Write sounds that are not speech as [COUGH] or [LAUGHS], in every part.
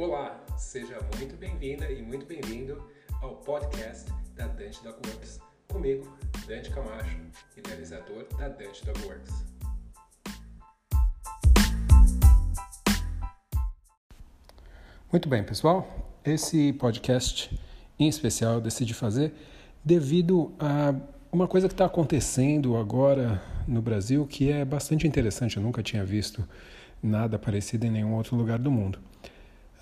Olá, seja muito bem-vinda e muito bem-vindo ao podcast da Dante Dog Works. Comigo, Dante Camacho, idealizador da Dante Dog Works. Muito bem, pessoal. Esse podcast em especial eu decidi fazer devido a uma coisa que está acontecendo agora no Brasil que é bastante interessante. Eu nunca tinha visto nada parecido em nenhum outro lugar do mundo.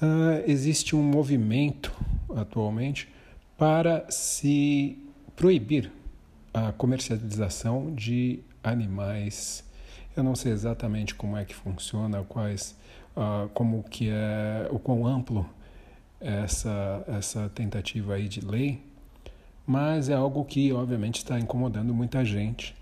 Uh, existe um movimento atualmente para se proibir a comercialização de animais. Eu não sei exatamente como é que funciona, quais, uh, como que é, o quão amplo é essa essa tentativa aí de lei, mas é algo que obviamente está incomodando muita gente,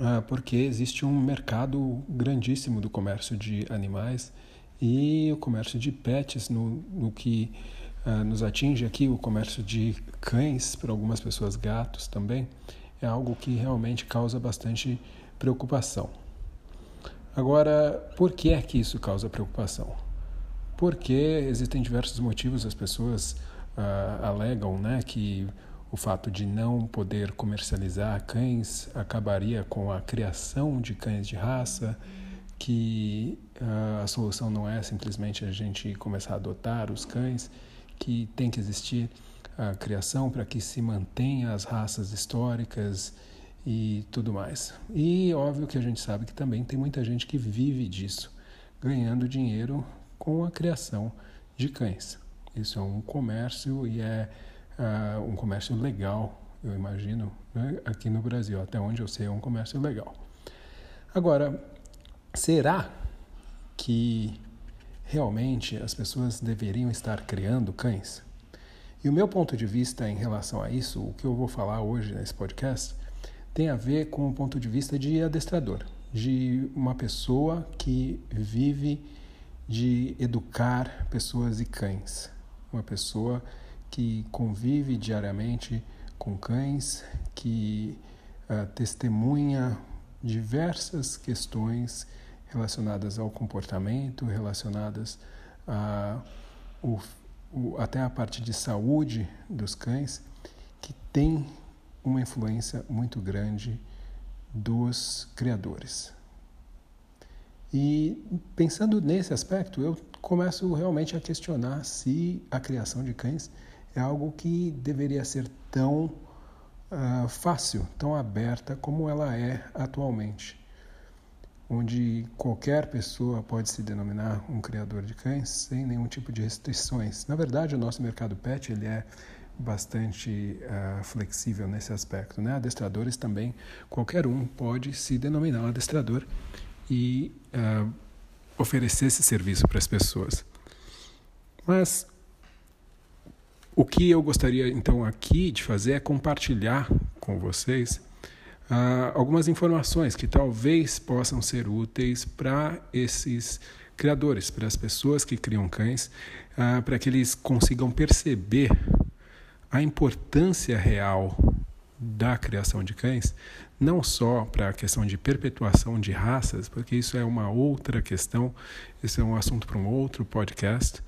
uh, porque existe um mercado grandíssimo do comércio de animais e o comércio de pets, no, no que uh, nos atinge aqui, o comércio de cães, para algumas pessoas gatos também, é algo que realmente causa bastante preocupação. Agora, por que é que isso causa preocupação? Porque existem diversos motivos, as pessoas uh, alegam né, que o fato de não poder comercializar cães acabaria com a criação de cães de raça que uh, a solução não é simplesmente a gente começar a adotar os cães, que tem que existir a criação para que se mantenha as raças históricas e tudo mais. E óbvio que a gente sabe que também tem muita gente que vive disso, ganhando dinheiro com a criação de cães. Isso é um comércio e é uh, um comércio legal, eu imagino, né? aqui no Brasil. Até onde eu sei, é um comércio legal. Agora, Será que realmente as pessoas deveriam estar criando cães? E o meu ponto de vista em relação a isso, o que eu vou falar hoje nesse podcast, tem a ver com o ponto de vista de adestrador, de uma pessoa que vive de educar pessoas e cães, uma pessoa que convive diariamente com cães, que uh, testemunha diversas questões relacionadas ao comportamento, relacionadas a, o, o, até a parte de saúde dos cães, que tem uma influência muito grande dos criadores. E pensando nesse aspecto, eu começo realmente a questionar se a criação de cães é algo que deveria ser tão uh, fácil, tão aberta como ela é atualmente onde qualquer pessoa pode se denominar um criador de cães sem nenhum tipo de restrições. Na verdade, o nosso mercado pet ele é bastante uh, flexível nesse aspecto. Né? Adestradores também, qualquer um pode se denominar um adestrador e uh, oferecer esse serviço para as pessoas. Mas o que eu gostaria então aqui de fazer é compartilhar com vocês ah, algumas informações que talvez possam ser úteis para esses criadores, para as pessoas que criam cães, ah, para que eles consigam perceber a importância real da criação de cães, não só para a questão de perpetuação de raças, porque isso é uma outra questão, isso é um assunto para um outro podcast,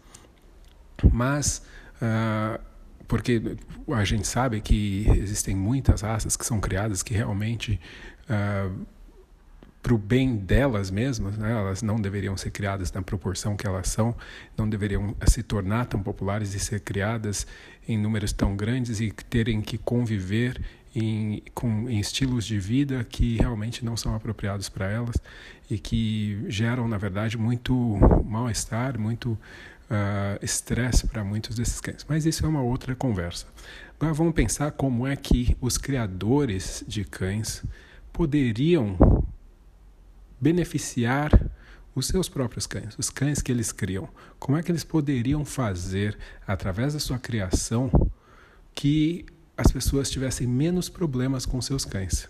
mas uh, porque a gente sabe que existem muitas raças que são criadas que realmente uh, para o bem delas mesmas, né? elas não deveriam ser criadas na proporção que elas são, não deveriam se tornar tão populares e ser criadas em números tão grandes e terem que conviver em, com, em estilos de vida que realmente não são apropriados para elas e que geram, na verdade, muito mal-estar, muito uh, estresse para muitos desses cães. Mas isso é uma outra conversa. Mas vamos pensar como é que os criadores de cães poderiam beneficiar os seus próprios cães, os cães que eles criam. Como é que eles poderiam fazer, através da sua criação, que as pessoas tivessem menos problemas com seus cães?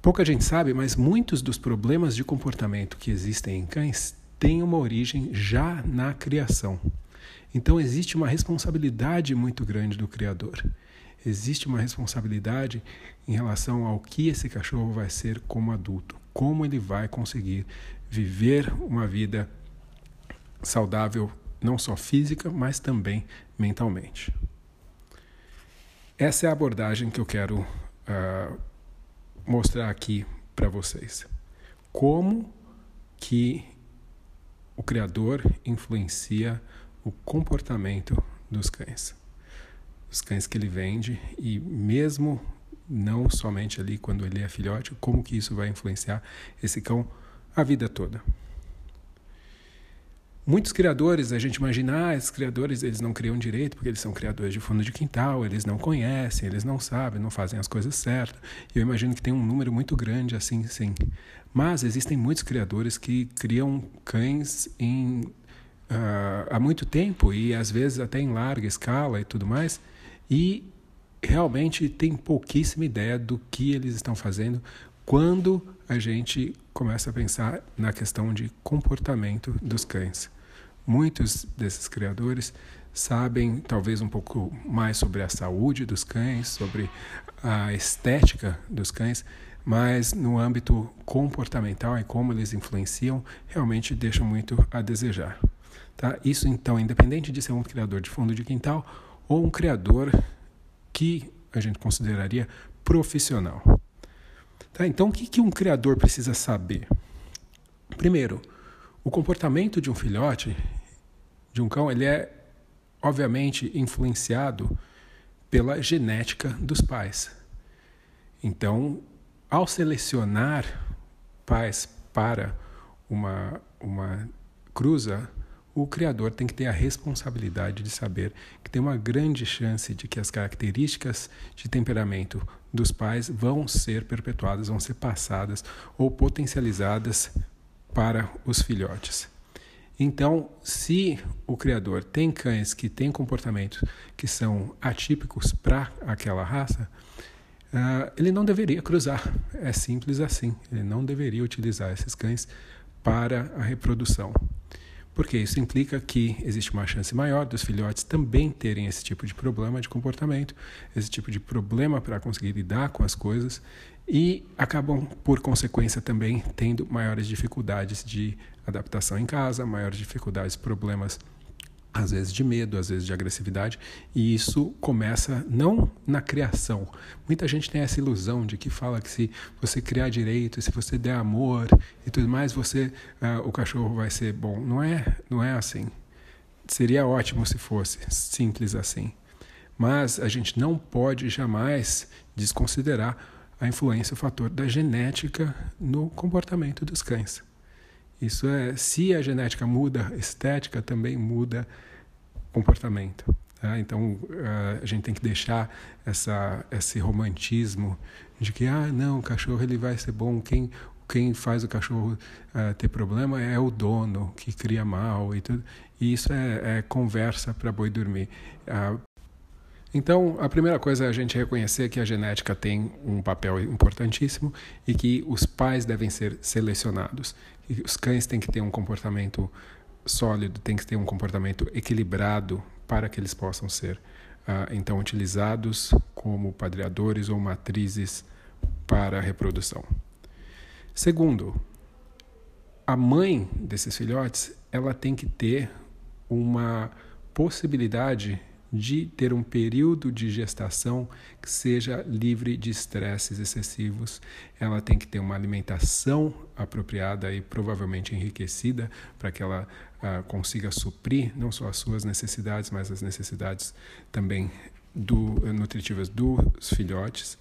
Pouca gente sabe, mas muitos dos problemas de comportamento que existem em cães tem uma origem já na criação. Então existe uma responsabilidade muito grande do criador. Existe uma responsabilidade em relação ao que esse cachorro vai ser como adulto, como ele vai conseguir viver uma vida saudável não só física, mas também mentalmente. Essa é a abordagem que eu quero uh, mostrar aqui para vocês. Como que o Criador influencia o comportamento dos cães. Os cães que ele vende e mesmo não somente ali quando ele é filhote, como que isso vai influenciar esse cão a vida toda. Muitos criadores, a gente imagina, ah, esses criadores eles não criam direito porque eles são criadores de fundo de quintal, eles não conhecem, eles não sabem, não fazem as coisas certas. Eu imagino que tem um número muito grande assim, sim. Mas existem muitos criadores que criam cães em, uh, há muito tempo e às vezes até em larga escala e tudo mais, e realmente tem pouquíssima ideia do que eles estão fazendo quando a gente começa a pensar na questão de comportamento dos cães. Muitos desses criadores sabem talvez um pouco mais sobre a saúde dos cães, sobre a estética dos cães, mas no âmbito comportamental e como eles influenciam, realmente deixam muito a desejar. Tá? Isso então, independente de ser um criador de fundo de quintal ou um criador que a gente consideraria profissional. Tá? Então, o que, que um criador precisa saber? Primeiro, o comportamento de um filhote de um cão, ele é obviamente influenciado pela genética dos pais. Então, ao selecionar pais para uma, uma cruza, o criador tem que ter a responsabilidade de saber que tem uma grande chance de que as características de temperamento dos pais vão ser perpetuadas, vão ser passadas ou potencializadas para os filhotes. Então, se o criador tem cães que têm comportamentos que são atípicos para aquela raça, uh, ele não deveria cruzar. É simples assim. Ele não deveria utilizar esses cães para a reprodução. Porque isso implica que existe uma chance maior dos filhotes também terem esse tipo de problema de comportamento, esse tipo de problema para conseguir lidar com as coisas e acabam, por consequência, também tendo maiores dificuldades de adaptação em casa, maiores dificuldades, problemas, às vezes de medo, às vezes de agressividade, e isso começa não na criação. Muita gente tem essa ilusão de que fala que se você criar direito, se você der amor e tudo mais, você uh, o cachorro vai ser bom. Não é, não é assim. Seria ótimo se fosse simples assim. Mas a gente não pode jamais desconsiderar a influência, o fator da genética no comportamento dos cães. Isso é, se a genética muda, a estética também muda comportamento. Tá? Então a gente tem que deixar essa, esse romantismo de que ah não, o cachorro ele vai ser bom. Quem quem faz o cachorro uh, ter problema é o dono que cria mal e tudo. E isso é, é conversa para boi dormir. Uh, então, a primeira coisa é a gente reconhecer que a genética tem um papel importantíssimo e que os pais devem ser selecionados. E os cães têm que ter um comportamento sólido, têm que ter um comportamento equilibrado para que eles possam ser, uh, então, utilizados como padreadores ou matrizes para a reprodução. Segundo, a mãe desses filhotes ela tem que ter uma possibilidade de ter um período de gestação que seja livre de estresses excessivos. Ela tem que ter uma alimentação apropriada e provavelmente enriquecida para que ela uh, consiga suprir não só as suas necessidades, mas as necessidades também do, nutritivas dos filhotes.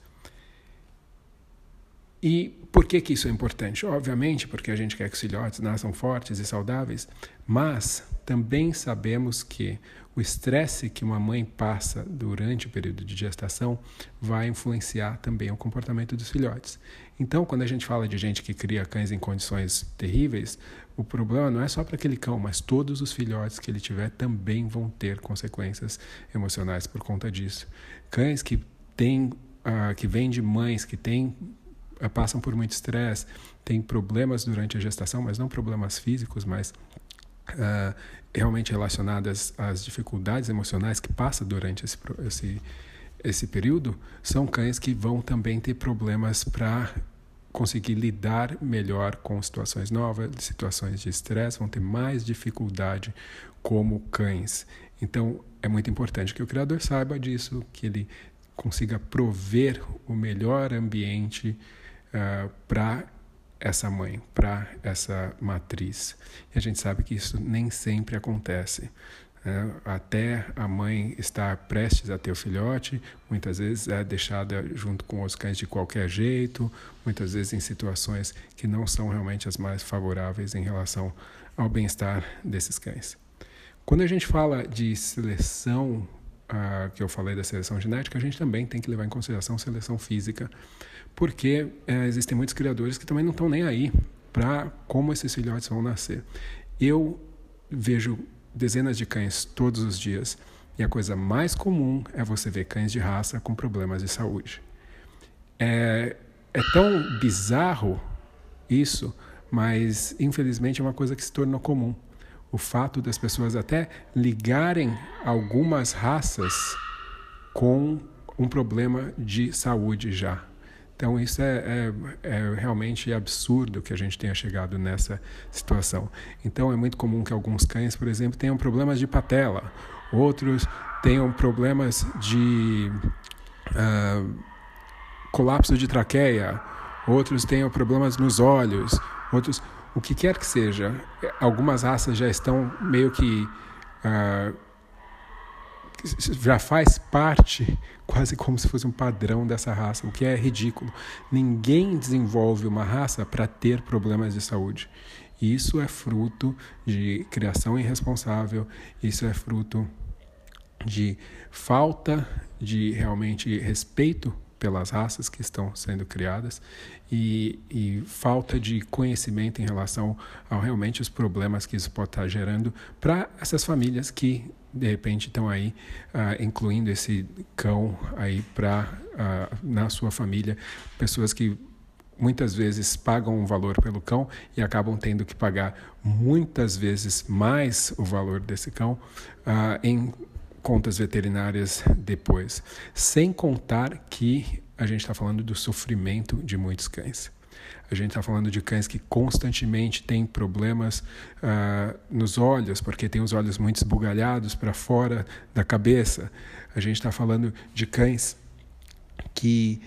E por que, que isso é importante? Obviamente, porque a gente quer que os filhotes nasçam fortes e saudáveis, mas também sabemos que o estresse que uma mãe passa durante o período de gestação vai influenciar também o comportamento dos filhotes. Então, quando a gente fala de gente que cria cães em condições terríveis, o problema não é só para aquele cão, mas todos os filhotes que ele tiver também vão ter consequências emocionais por conta disso. Cães que têm, uh, que vêm de mães que têm passam por muito estresse, têm problemas durante a gestação, mas não problemas físicos, mas uh, realmente relacionadas às dificuldades emocionais que passa durante esse, esse, esse período, são cães que vão também ter problemas para conseguir lidar melhor com situações novas, situações de estresse, vão ter mais dificuldade como cães. Então, é muito importante que o criador saiba disso, que ele consiga prover o melhor ambiente uh, para essa mãe, para essa matriz. E a gente sabe que isso nem sempre acontece. Né? Até a mãe estar prestes a ter o filhote, muitas vezes é deixada junto com os cães de qualquer jeito, muitas vezes em situações que não são realmente as mais favoráveis em relação ao bem-estar desses cães. Quando a gente fala de seleção, uh, que eu falei da seleção genética, a gente também tem que levar em consideração seleção física, porque uh, existem muitos criadores que também não estão nem aí para como esses filhotes vão nascer. Eu vejo dezenas de cães todos os dias e a coisa mais comum é você ver cães de raça com problemas de saúde. É, é tão bizarro isso, mas infelizmente é uma coisa que se tornou comum o fato das pessoas até ligarem algumas raças com um problema de saúde já. Então, isso é, é, é, realmente absurdo que a gente tenha chegado nessa situação. Então, é muito comum que alguns cães, por exemplo, tenham problemas de patela, outros tenham problemas de uh, colapso de traqueia, outros tenham problemas nos olhos, outros o que quer que seja, algumas raças já estão meio que. Uh, já faz parte, [LAUGHS] quase como se fosse um padrão dessa raça, o que é ridículo. Ninguém desenvolve uma raça para ter problemas de saúde. Isso é fruto de criação irresponsável, isso é fruto de falta de realmente respeito pelas raças que estão sendo criadas e, e, falta de conhecimento em relação a realmente os problemas que isso pode estar gerando para essas famílias que de repente estão aí uh, incluindo esse cão aí para ah, na sua família pessoas que muitas vezes pagam um valor pelo cão e acabam tendo que pagar muitas vezes mais o valor desse cão uh, em contas veterinárias depois. Sem contar que a gente está falando do sofrimento de muitos cães. A gente está falando de cães que constantemente têm problemas uh, nos olhos, porque tem os olhos muito esbugalhados para fora da cabeça. A gente está falando de cães que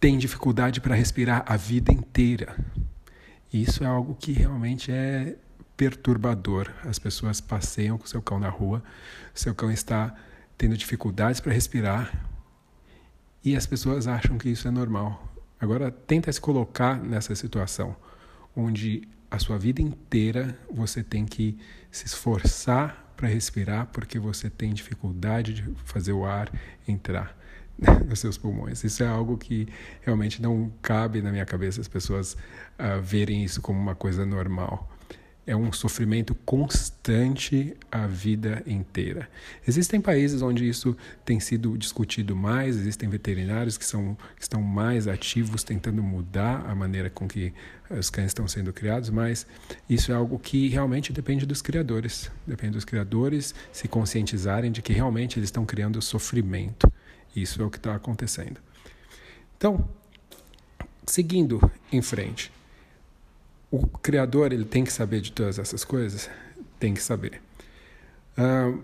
têm dificuldade para respirar a vida inteira. Isso é algo que realmente é perturbador. As pessoas passeiam com seu cão na rua, seu cão está tendo dificuldades para respirar e as pessoas acham que isso é normal. Agora, tenta se colocar nessa situação onde a sua vida inteira você tem que se esforçar para respirar porque você tem dificuldade de fazer o ar entrar [LAUGHS] nos seus pulmões. Isso é algo que realmente não cabe na minha cabeça as pessoas uh, verem isso como uma coisa normal é um sofrimento constante a vida inteira. Existem países onde isso tem sido discutido mais, existem veterinários que, são, que estão mais ativos tentando mudar a maneira com que os cães estão sendo criados, mas isso é algo que realmente depende dos criadores. Depende dos criadores se conscientizarem de que realmente eles estão criando sofrimento. Isso é o que está acontecendo. Então, seguindo em frente o criador ele tem que saber de todas essas coisas? Tem que saber. Uh,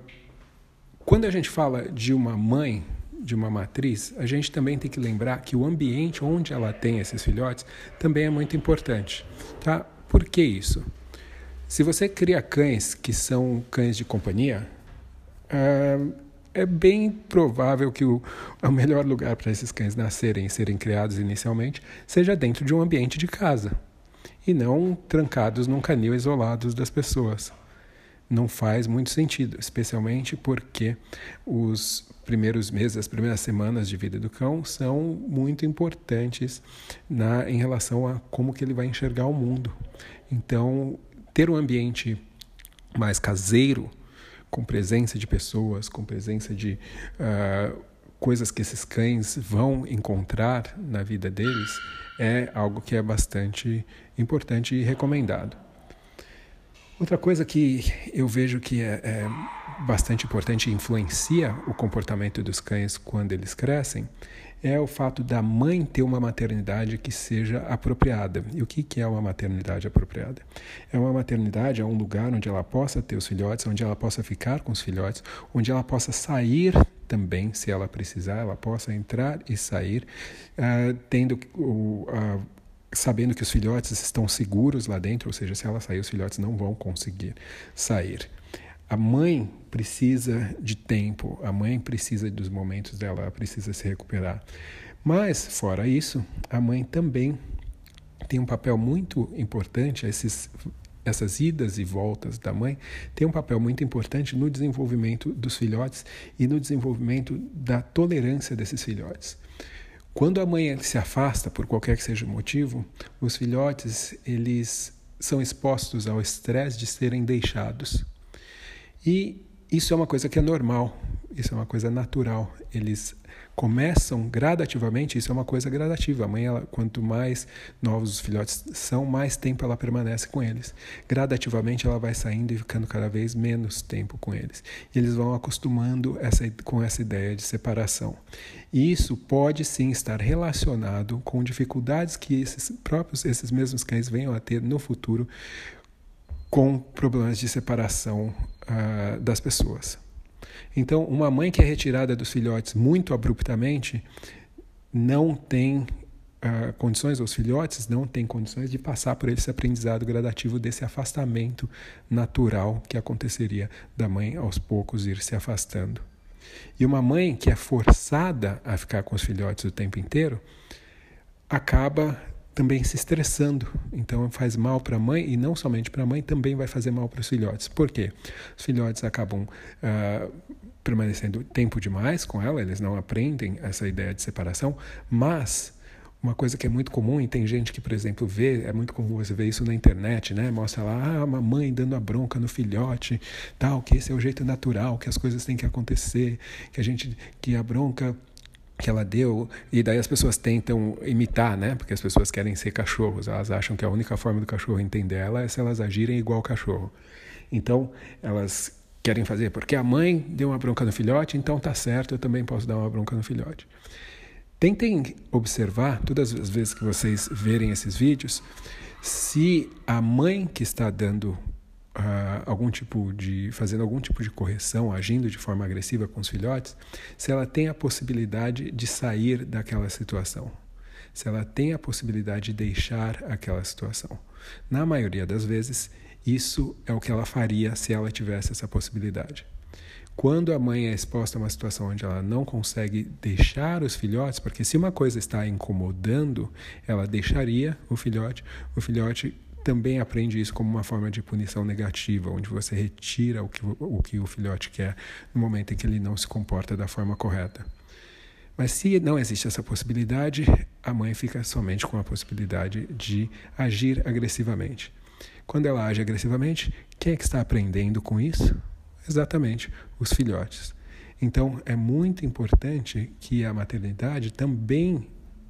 quando a gente fala de uma mãe, de uma matriz, a gente também tem que lembrar que o ambiente onde ela tem esses filhotes também é muito importante. Tá? Por que isso? Se você cria cães que são cães de companhia, uh, é bem provável que o, o melhor lugar para esses cães nascerem e serem criados inicialmente seja dentro de um ambiente de casa e não trancados num canil isolados das pessoas. Não faz muito sentido, especialmente porque os primeiros meses, as primeiras semanas de vida do cão são muito importantes na, em relação a como que ele vai enxergar o mundo. Então, ter um ambiente mais caseiro, com presença de pessoas, com presença de uh, coisas que esses cães vão encontrar na vida deles, é algo que é bastante importante e recomendado. Outra coisa que eu vejo que é, é bastante importante e influencia o comportamento dos cães quando eles crescem é o fato da mãe ter uma maternidade que seja apropriada. E o que, que é uma maternidade apropriada? É uma maternidade, é um lugar onde ela possa ter os filhotes, onde ela possa ficar com os filhotes, onde ela possa sair também, se ela precisar, ela possa entrar e sair, uh, tendo o. Uh, sabendo que os filhotes estão seguros lá dentro, ou seja, se ela sair, os filhotes não vão conseguir sair. A mãe precisa de tempo, a mãe precisa dos momentos dela, ela precisa se recuperar. Mas, fora isso, a mãe também tem um papel muito importante, esses, essas idas e voltas da mãe tem um papel muito importante no desenvolvimento dos filhotes e no desenvolvimento da tolerância desses filhotes. Quando a mãe se afasta por qualquer que seja o motivo, os filhotes eles são expostos ao estresse de serem deixados. E isso é uma coisa que é normal, isso é uma coisa natural. Eles começam gradativamente, isso é uma coisa gradativa. A mãe, ela, quanto mais novos os filhotes são, mais tempo ela permanece com eles. Gradativamente ela vai saindo e ficando cada vez menos tempo com eles. E eles vão acostumando essa, com essa ideia de separação. E isso pode sim estar relacionado com dificuldades que esses próprios, esses mesmos cães venham a ter no futuro com problemas de separação uh, das pessoas. Então, uma mãe que é retirada dos filhotes muito abruptamente não tem uh, condições, os filhotes não têm condições de passar por esse aprendizado gradativo desse afastamento natural que aconteceria da mãe aos poucos ir se afastando. E uma mãe que é forçada a ficar com os filhotes o tempo inteiro acaba também se estressando. Então faz mal para a mãe e não somente para a mãe, também vai fazer mal para os filhotes. Por quê? Os filhotes acabam uh, permanecendo tempo demais com ela, eles não aprendem essa ideia de separação, mas uma coisa que é muito comum e tem gente que, por exemplo, vê, é muito comum você ver isso na internet, né? Mostra lá ah, uma mãe dando a bronca no filhote, tal, que esse é o jeito natural, que as coisas têm que acontecer, que a gente que a bronca que ela deu, e daí as pessoas tentam imitar, né? Porque as pessoas querem ser cachorros, elas acham que a única forma do cachorro entender ela é se elas agirem igual cachorro. Então, elas querem fazer, porque a mãe deu uma bronca no filhote, então tá certo, eu também posso dar uma bronca no filhote. Tentem observar, todas as vezes que vocês verem esses vídeos, se a mãe que está dando uh, algum tipo de fazendo algum tipo de correção, agindo de forma agressiva com os filhotes, se ela tem a possibilidade de sair daquela situação, se ela tem a possibilidade de deixar aquela situação. Na maioria das vezes, isso é o que ela faria se ela tivesse essa possibilidade. Quando a mãe é exposta a uma situação onde ela não consegue deixar os filhotes, porque se uma coisa está incomodando, ela deixaria o filhote, o filhote também aprende isso como uma forma de punição negativa, onde você retira o que o, que o filhote quer no momento em que ele não se comporta da forma correta. Mas se não existe essa possibilidade, a mãe fica somente com a possibilidade de agir agressivamente. Quando ela age agressivamente, quem é que está aprendendo com isso? Exatamente, os filhotes. Então, é muito importante que a maternidade também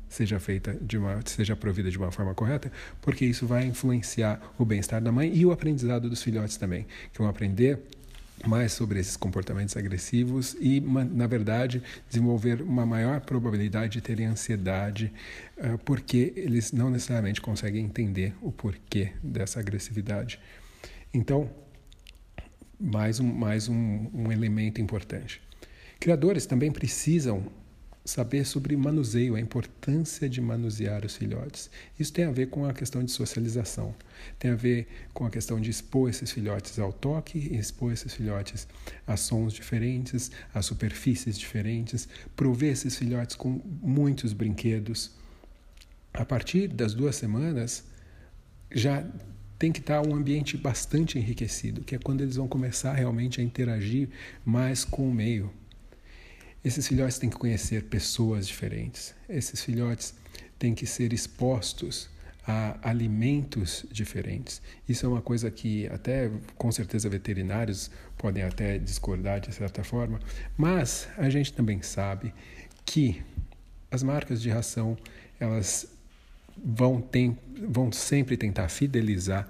seja feita de uma seja provida de uma forma correta, porque isso vai influenciar o bem-estar da mãe e o aprendizado dos filhotes também, que vão aprender mais sobre esses comportamentos agressivos e, na verdade, desenvolver uma maior probabilidade de terem ansiedade, uh, porque eles não necessariamente conseguem entender o porquê dessa agressividade. Então, mais um, mais um, um elemento importante. Criadores também precisam saber sobre manuseio, a importância de manusear os filhotes. Isso tem a ver com a questão de socialização, tem a ver com a questão de expor esses filhotes ao toque, expor esses filhotes a sons diferentes, a superfícies diferentes, prover esses filhotes com muitos brinquedos. A partir das duas semanas, já tem que estar um ambiente bastante enriquecido, que é quando eles vão começar realmente a interagir mais com o meio. Esses filhotes têm que conhecer pessoas diferentes. Esses filhotes têm que ser expostos a alimentos diferentes. Isso é uma coisa que até com certeza veterinários podem até discordar de certa forma, mas a gente também sabe que as marcas de ração elas vão, tem, vão sempre tentar fidelizar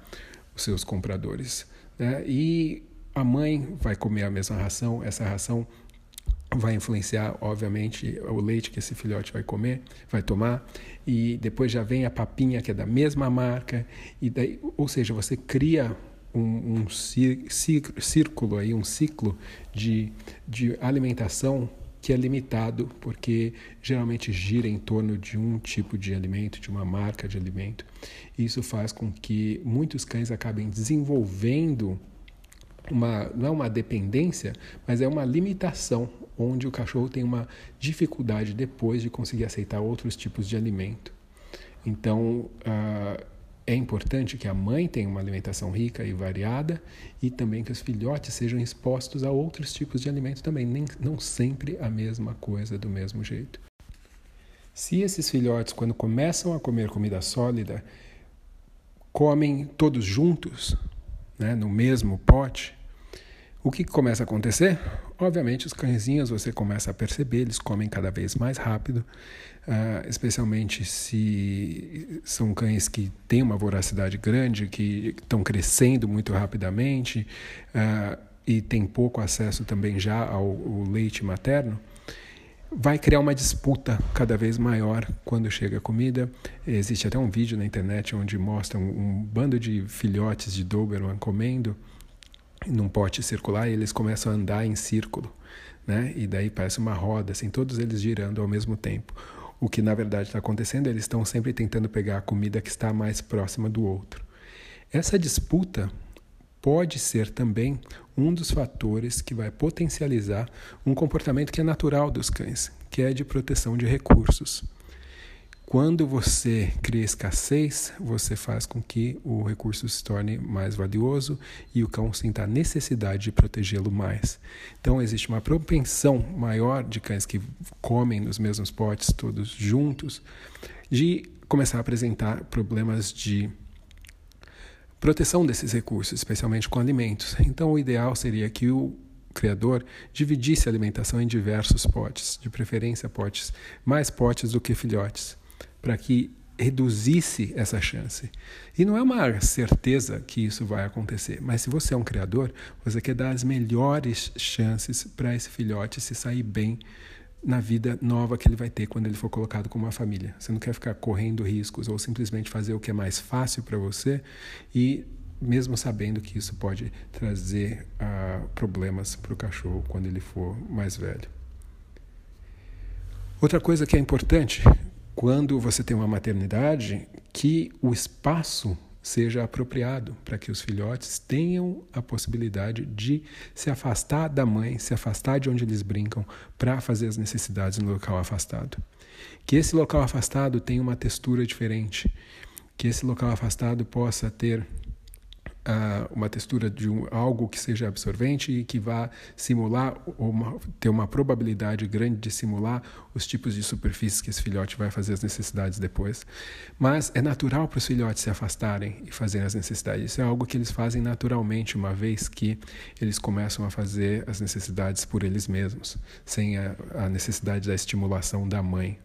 os seus compradores. Né? E a mãe vai comer a mesma ração, essa ração vai influenciar, obviamente, o leite que esse filhote vai comer, vai tomar, e depois já vem a papinha que é da mesma marca, e daí, ou seja, você cria um, um círculo aí, um ciclo de, de alimentação que é limitado, porque geralmente gira em torno de um tipo de alimento, de uma marca de alimento. Isso faz com que muitos cães acabem desenvolvendo uma, não é uma dependência, mas é uma limitação, onde o cachorro tem uma dificuldade depois de conseguir aceitar outros tipos de alimento. Então, uh, é importante que a mãe tenha uma alimentação rica e variada e também que os filhotes sejam expostos a outros tipos de alimento também, nem, não sempre a mesma coisa do mesmo jeito. Se esses filhotes, quando começam a comer comida sólida, comem todos juntos, né, no mesmo pote, o que começa a acontecer? Obviamente, os cãezinhos você começa a perceber, eles comem cada vez mais rápido, uh, especialmente se são cães que têm uma voracidade grande, que estão crescendo muito rapidamente uh, e têm pouco acesso também já ao, ao leite materno vai criar uma disputa cada vez maior quando chega a comida. Existe até um vídeo na internet onde mostra um, um bando de filhotes de Doberman comendo num pote circular e eles começam a andar em círculo, né? E daí parece uma roda, assim, todos eles girando ao mesmo tempo. O que na verdade está acontecendo, eles estão sempre tentando pegar a comida que está mais próxima do outro. Essa disputa pode ser também um dos fatores que vai potencializar um comportamento que é natural dos cães, que é de proteção de recursos. Quando você cria escassez, você faz com que o recurso se torne mais valioso e o cão sinta a necessidade de protegê-lo mais. Então, existe uma propensão maior de cães que comem nos mesmos potes, todos juntos, de começar a apresentar problemas de proteção desses recursos, especialmente com alimentos. Então, o ideal seria que o criador dividisse a alimentação em diversos potes, de preferência potes, mais potes do que filhotes para que reduzisse essa chance. E não é uma certeza que isso vai acontecer, mas se você é um criador, você quer dar as melhores chances para esse filhote se sair bem na vida nova que ele vai ter quando ele for colocado com uma família. Você não quer ficar correndo riscos ou simplesmente fazer o que é mais fácil para você e mesmo sabendo que isso pode trazer uh, problemas para o cachorro quando ele for mais velho. Outra coisa que é importante quando você tem uma maternidade, que o espaço seja apropriado para que os filhotes tenham a possibilidade de se afastar da mãe, se afastar de onde eles brincam para fazer as necessidades no local afastado. Que esse local afastado tenha uma textura diferente, que esse local afastado possa ter uh, uma textura de um, algo que seja absorvente e que vá simular, uma, ter uma probabilidade grande de simular os tipos de superfícies que esse filhote vai fazer as necessidades depois. Mas é natural para os filhotes se afastarem e fazerem as necessidades. Isso é algo que eles fazem naturalmente, uma vez que eles começam a fazer as necessidades por eles mesmos, sem a, a necessidade da estimulação da mãe.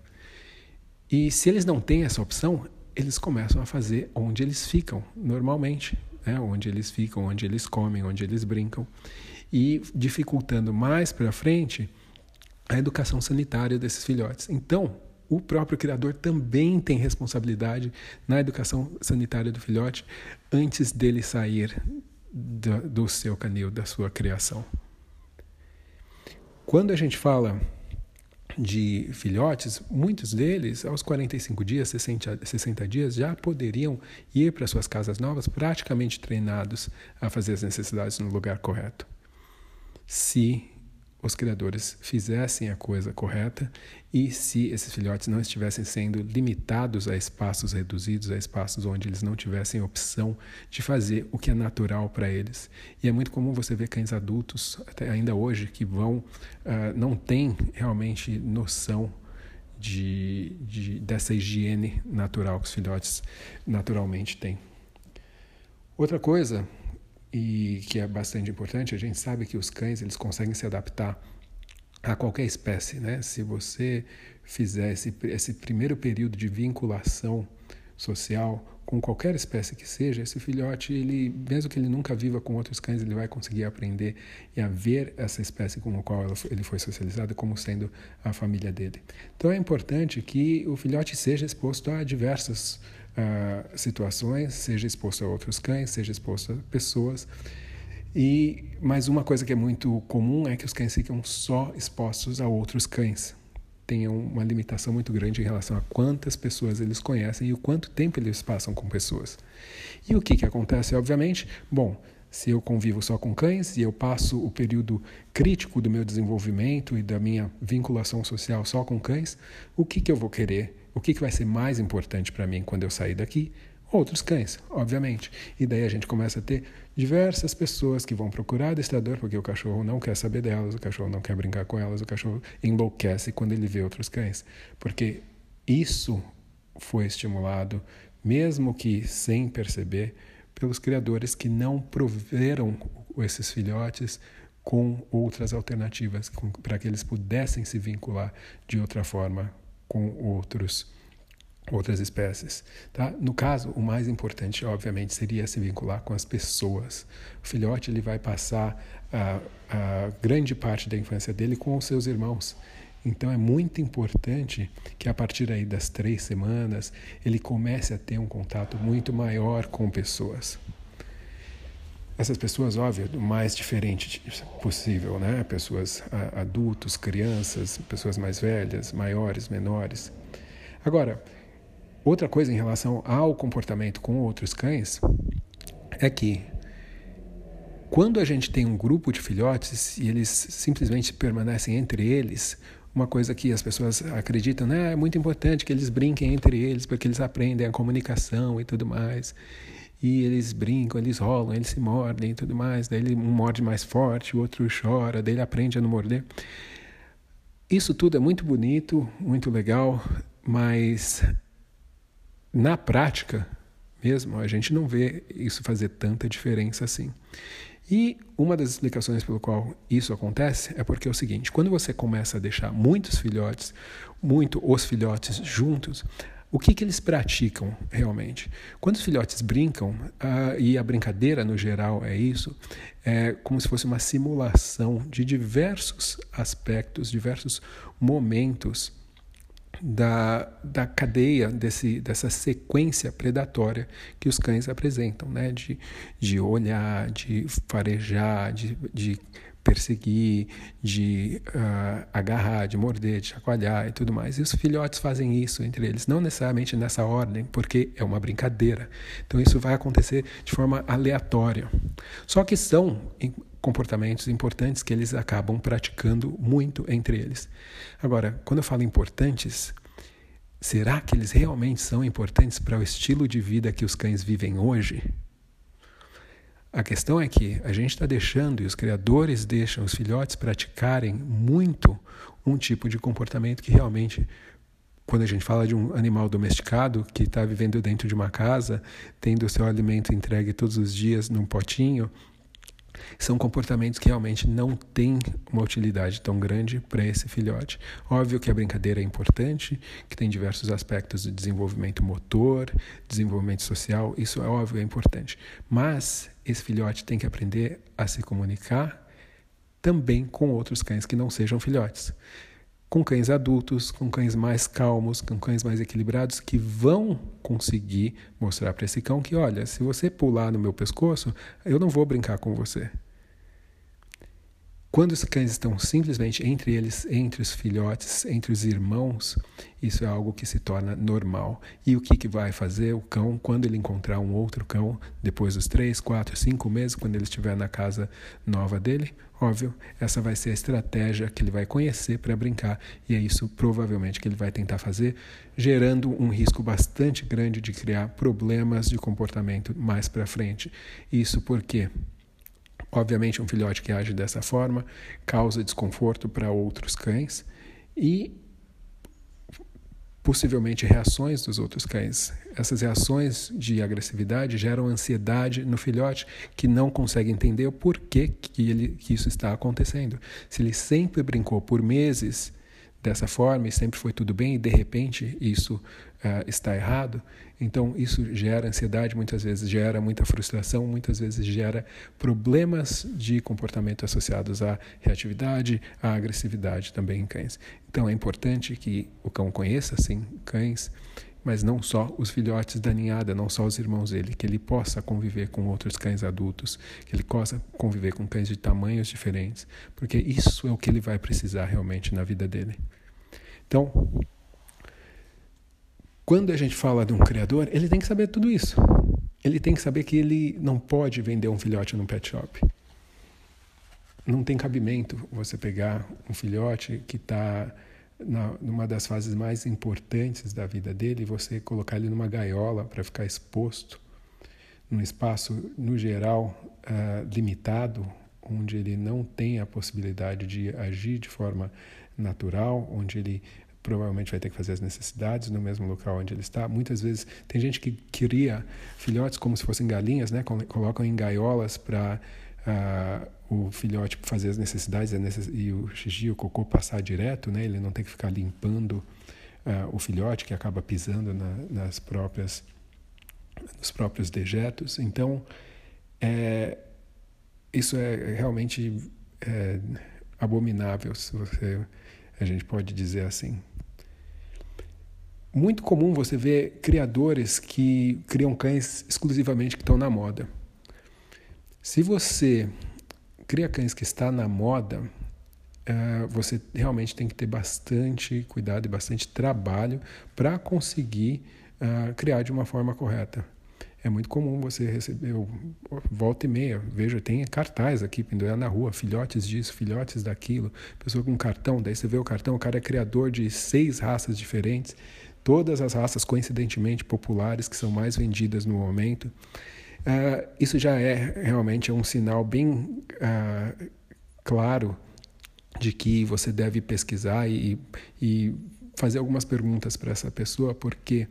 E se eles não têm essa opção, eles começam a fazer onde eles ficam normalmente né, onde eles ficam, onde eles comem, onde eles brincam, e dificultando mais para frente a educação sanitária desses filhotes. Então, o próprio criador também tem responsabilidade na educação sanitária do filhote antes dele sair do, do seu canil, da sua criação. Quando a gente fala de filhotes, muitos deles, aos 45 dias, 60, 60 dias, já poderiam ir para suas casas novas praticamente treinados a fazer as necessidades no lugar correto. Se os criadores fizessem a coisa correta e se esses filhotes não estivessem sendo limitados a espaços reduzidos, a espaços onde eles não tivessem opção de fazer o que é natural para eles. E é muito comum você ver cães adultos, até ainda hoje, que vão, uh, não têm realmente noção de, de, dessa higiene natural que os filhotes naturalmente têm. Outra coisa e que é bastante importante, a gente sabe que os cães eles conseguem se adaptar a qualquer espécie, né? Se você fizer esse, esse primeiro período de vinculação social com qualquer espécie que seja, esse filhote, ele, mesmo que ele nunca viva com outros cães, ele vai conseguir aprender e a ver essa espécie com a qual ele foi socializado como sendo a família dele. Então é importante que o filhote seja exposto a diversas uh, situações, seja exposto a outros cães, seja exposto a pessoas. E mais uma coisa que é muito comum é que os cães ficam só expostos a outros cães tenham uma limitação muito grande em relação a quantas pessoas eles conhecem e o quanto tempo eles passam com pessoas. E o que, que acontece, obviamente? Bom, se eu convivo só com cães e eu passo o período crítico do meu desenvolvimento e da minha vinculação social só com cães, o que, que eu vou querer? O que, que vai ser mais importante para mim quando eu sair daqui? outros cães, obviamente. E daí a gente começa a ter diversas pessoas que vão procurar adestrador porque o cachorro não quer saber delas, o cachorro não quer brincar com elas, o cachorro enlouquece quando ele vê outros cães. Porque isso foi estimulado, mesmo que sem perceber, pelos criadores que não proveram esses filhotes com outras alternativas, para que eles pudessem se vincular de outra forma com outros outras espécies. Tá? No caso, o mais importante, obviamente, seria se vincular com as pessoas. O filhote ele vai passar a, a grande parte da infância dele com os seus irmãos. Então é muito importante que a partir aí das três semanas ele comece a ter um contato muito maior com pessoas. Essas pessoas, óbvio, o mais diferente possível, né? Pessoas adultos, crianças, pessoas mais velhas, maiores, menores. Agora, Outra coisa em relação ao comportamento com outros cães é que quando a gente tem um grupo de filhotes e eles simplesmente permanecem entre eles, uma coisa que as pessoas acreditam, né, é muito importante que eles brinquem entre eles, porque eles aprendem a comunicação e tudo mais. E eles brincam, eles rolam, eles se mordem e tudo mais. Daí ele, um morde mais forte, o outro chora, daí ele aprende a não morder. Isso tudo é muito bonito, muito legal, mas na prática mesmo, a gente não vê isso fazer tanta diferença assim. E uma das explicações pelo qual isso acontece é porque é o seguinte: quando você começa a deixar muitos filhotes, muito os filhotes juntos, o que, que eles praticam realmente? Quando os filhotes brincam, uh, e a brincadeira no geral é isso, é como se fosse uma simulação de diversos aspectos, diversos momentos da, da cadeia, desse, dessa sequência predatória que os cães apresentam, né? de, de olhar, de farejar, de, de perseguir, de uh, agarrar, de morder, de chacoalhar e tudo mais. E os filhotes fazem isso entre eles, não necessariamente nessa ordem, porque é uma brincadeira. Então isso vai acontecer de forma aleatória. Só que são comportamentos importantes que eles acabam praticando muito entre eles. Agora, quando eu falo importantes, será que eles realmente são importantes para o estilo de vida que os cães vivem hoje? A questão é que a gente está deixando e os criadores deixam os filhotes praticarem muito um tipo de comportamento que realmente, quando a gente fala de um animal domesticado que está vivendo dentro de uma casa, tendo o seu alimento entregue todos os dias num potinho, são comportamentos que realmente não têm uma utilidade tão grande para esse filhote. Óbvio que a brincadeira é importante, que tem diversos aspectos de desenvolvimento motor, desenvolvimento social, isso é óbvio, é importante. Mas esse filhote tem que aprender a se comunicar também com outros cães que não sejam filhotes com cães adultos, com cães mais calmos, com cães mais equilibrados, que vão conseguir mostrar para esse cão que, olha, se você pular no meu pescoço, eu não vou brincar com você. Quando os cães estão simplesmente entre eles, entre os filhotes, entre os irmãos, isso é algo que se torna normal. E o que, que vai fazer o cão quando ele encontrar um outro cão, depois dos três, quatro, cinco meses, quando ele estiver na casa nova dele? Óbvio, essa vai ser a estratégia que ele vai conhecer para brincar, e é isso provavelmente que ele vai tentar fazer, gerando um risco bastante grande de criar problemas de comportamento mais para frente. Isso porque Obviamente, um filhote que age dessa forma causa desconforto para outros cães e possivelmente reações dos outros cães. Essas reações de agressividade geram ansiedade no filhote que não consegue entender o porquê que, ele, que isso está acontecendo. Se ele sempre brincou por meses dessa forma e sempre foi tudo bem e de repente isso uh, está errado. Então isso gera ansiedade, muitas vezes gera muita frustração, muitas vezes gera problemas de comportamento associados à reatividade, à agressividade também em cães. Então é importante que o cão conheça sim cães mas não só os filhotes da ninhada, não só os irmãos dele, que ele possa conviver com outros cães adultos, que ele possa conviver com cães de tamanhos diferentes, porque isso é o que ele vai precisar realmente na vida dele. Então, quando a gente fala de um criador, ele tem que saber tudo isso. Ele tem que saber que ele não pode vender um filhote num pet shop. Não tem cabimento você pegar um filhote que está na, numa das fases mais importantes da vida dele, você colocar ele numa gaiola para ficar exposto num espaço, no geral, uh, limitado, onde ele não tem a possibilidade de agir de forma natural, onde ele provavelmente vai ter que fazer as necessidades no mesmo local onde ele está. Muitas vezes tem gente que cria filhotes como se fossem galinhas, né? Colocam em gaiolas para uh, o filhote fazer as necessidades e o xixi, o cocô passar direto, né? Ele não tem que ficar limpando uh, o filhote que acaba pisando na, nas próprias nos próprios dejetos. Então, é, isso é realmente é, abominável, se você a gente pode dizer assim. Muito comum você ver criadores que criam cães exclusivamente que estão na moda. Se você cria cães que está na moda, uh, você realmente tem que ter bastante cuidado e bastante trabalho para conseguir uh, criar de uma forma correta. É muito comum você receber, eu, volta e meia, vejo, tem cartaz aqui pendurado na rua, filhotes disso, filhotes daquilo, pessoa com cartão, daí você vê o cartão, o cara é criador de seis raças diferentes, todas as raças coincidentemente populares que são mais vendidas no momento. Uh, isso já é realmente um sinal bem uh, claro de que você deve pesquisar e, e fazer algumas perguntas para essa pessoa, porque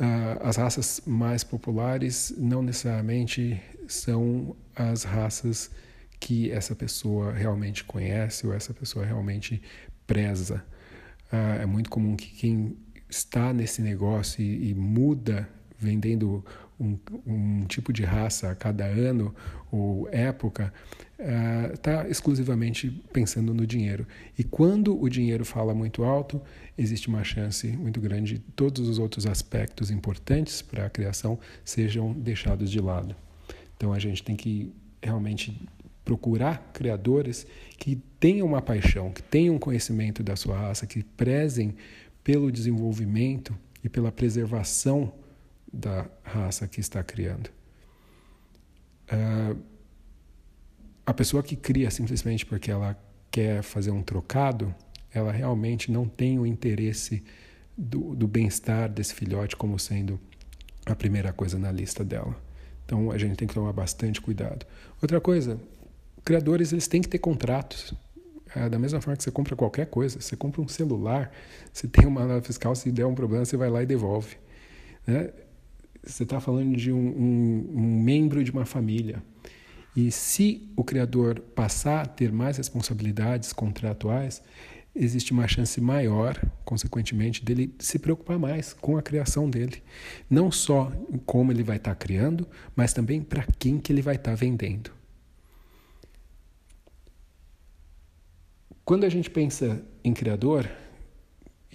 uh, as raças mais populares não necessariamente são as raças que essa pessoa realmente conhece ou essa pessoa realmente preza. é muito comum que quem está nesse negócio e, e muda vendendo um, um, tipo de raça a cada ano ou época, está uh, exclusivamente pensando no dinheiro. E quando o dinheiro fala muito alto, existe uma chance muito grande de todos os outros aspectos importantes para a criação sejam deixados de lado. Então a gente tem que realmente procurar criadores que tenham uma paixão, que tenham conhecimento da sua raça, que prezem pelo desenvolvimento e pela preservação da raça que está criando. Uh, a pessoa que cria simplesmente porque ela quer fazer um trocado, ela realmente não tem o interesse do, do bem-estar desse filhote como sendo a primeira coisa na lista dela. Então a gente tem que tomar bastante cuidado. Outra coisa, criadores eles têm que ter contratos. É, da mesma forma que você compra qualquer coisa, você compra um celular, você tem uma nota fiscal, se der um problema, você vai lá e devolve. Né? Você está falando de um, um, um membro de uma família. E se o criador passar a ter mais responsabilidades contratuais, existe uma chance maior, consequentemente, dele se preocupar mais com a criação dele. Não só em como ele vai estar tá criando, mas também para quem que ele vai estar tá vendendo. Quando a gente pensa em criador,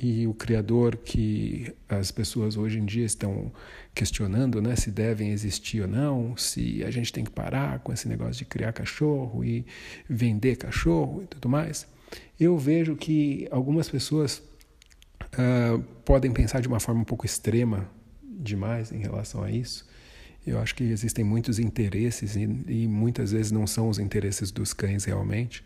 e o criador que as pessoas hoje em dia estão questionando, né, se devem existir ou não, se a gente tem que parar com esse negócio de criar cachorro e vender cachorro e tudo mais. Eu vejo que algumas pessoas uh, podem pensar de uma forma um pouco extrema demais em relação a isso. Eu acho que existem muitos interesses e, e muitas vezes não são os interesses dos cães realmente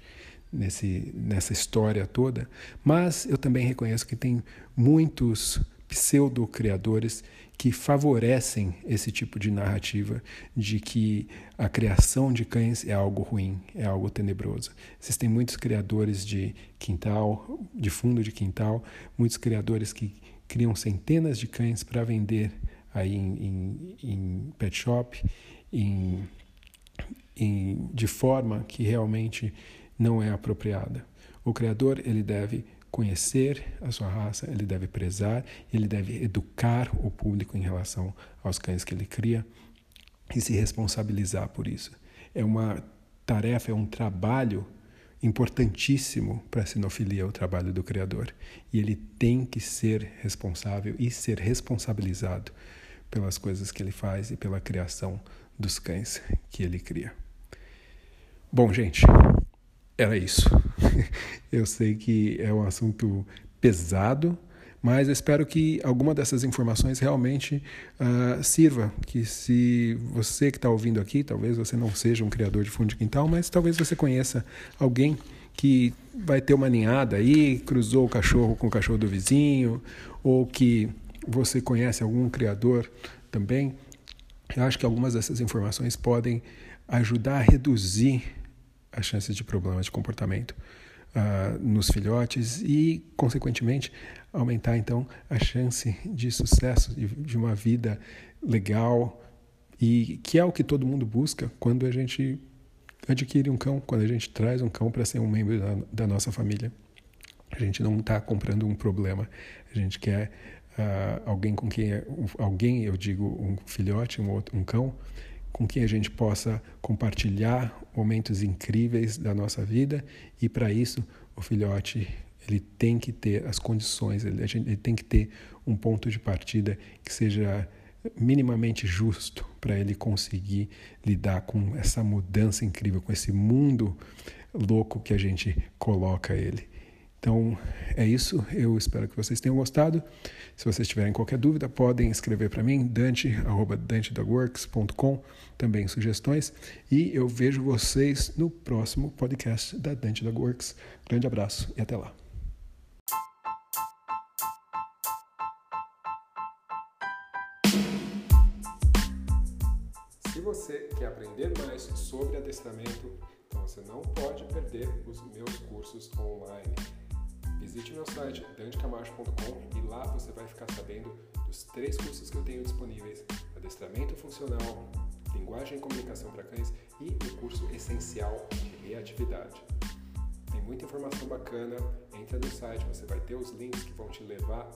nesse, nessa história toda, mas eu também reconheço que tem muitos pseudo-criadores que favorecem esse tipo de narrativa de que a criação de cães é algo ruim, é algo tenebroso. Existem muitos criadores de quintal, de fundo de quintal, muitos criadores que criam centenas de cães para vender aí em, em, em pet shop, em, de forma que realmente não é apropriada. O criador ele deve conhecer a sua raça, ele deve prezar, ele deve educar o público em relação aos cães que ele cria e se responsabilizar por isso. É uma tarefa, é um trabalho importantíssimo para a sinofilia, o trabalho do criador. E ele tem que ser responsável e ser responsabilizado pelas coisas que ele faz e pela criação dos cães que ele cria. Bom, gente, era isso. [LAUGHS] Eu sei que é um assunto pesado, mas espero que alguma dessas informações realmente uh, sirva. Que se você que está ouvindo aqui, talvez você não seja um criador de fundo de quintal, mas talvez você conheça alguém que vai ter uma ninhada aí, cruzou o cachorro com o cachorro do vizinho, ou que você conhece algum criador também. Eu acho que algumas dessas informações podem ajudar a reduzir as chances de problemas de comportamento uh, nos filhotes e, consequentemente, aumentar então a chance de sucesso, de, de uma vida legal e que é o que todo mundo busca quando a gente adquire um cão, quando a gente traz um cão para ser um membro da, da, nossa família. A gente não está comprando um problema, a gente quer uh, alguém com quem, alguém, eu digo, um filhote, um, outro, um cão, com quem a gente possa compartilhar momentos incríveis da nossa vida e para isso o filhote ele tem que ter as condições, ele, gente, ele tem que ter um ponto de partida que seja minimamente justo para ele conseguir lidar com essa mudança incrível, com esse mundo louco que a gente coloca ele. Então é isso, eu espero que vocês tenham gostado. Se vocês tiverem qualquer dúvida, podem escrever para mim, dante.dantedogworks.com, também sugestões. E eu vejo vocês no próximo podcast da Dante Dog Works. Grande abraço e até lá. Se você quer aprender mais sobre adestramento, então você não pode perder os meus cursos online. Visite meu site dantecamacho.com e lá você vai ficar sabendo dos três cursos que eu tenho disponíveis: adestramento funcional, linguagem e comunicação para cães e o curso essencial de reatividade. Tem muita informação bacana, entra no site, você vai ter os links que vão te levar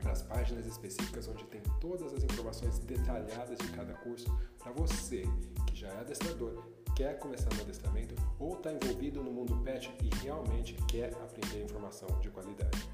para as páginas específicas onde tem todas as informações detalhadas de cada curso para você que já é adestrador quer começar no adestramento ou está envolvido no mundo pet e realmente quer aprender informação de qualidade.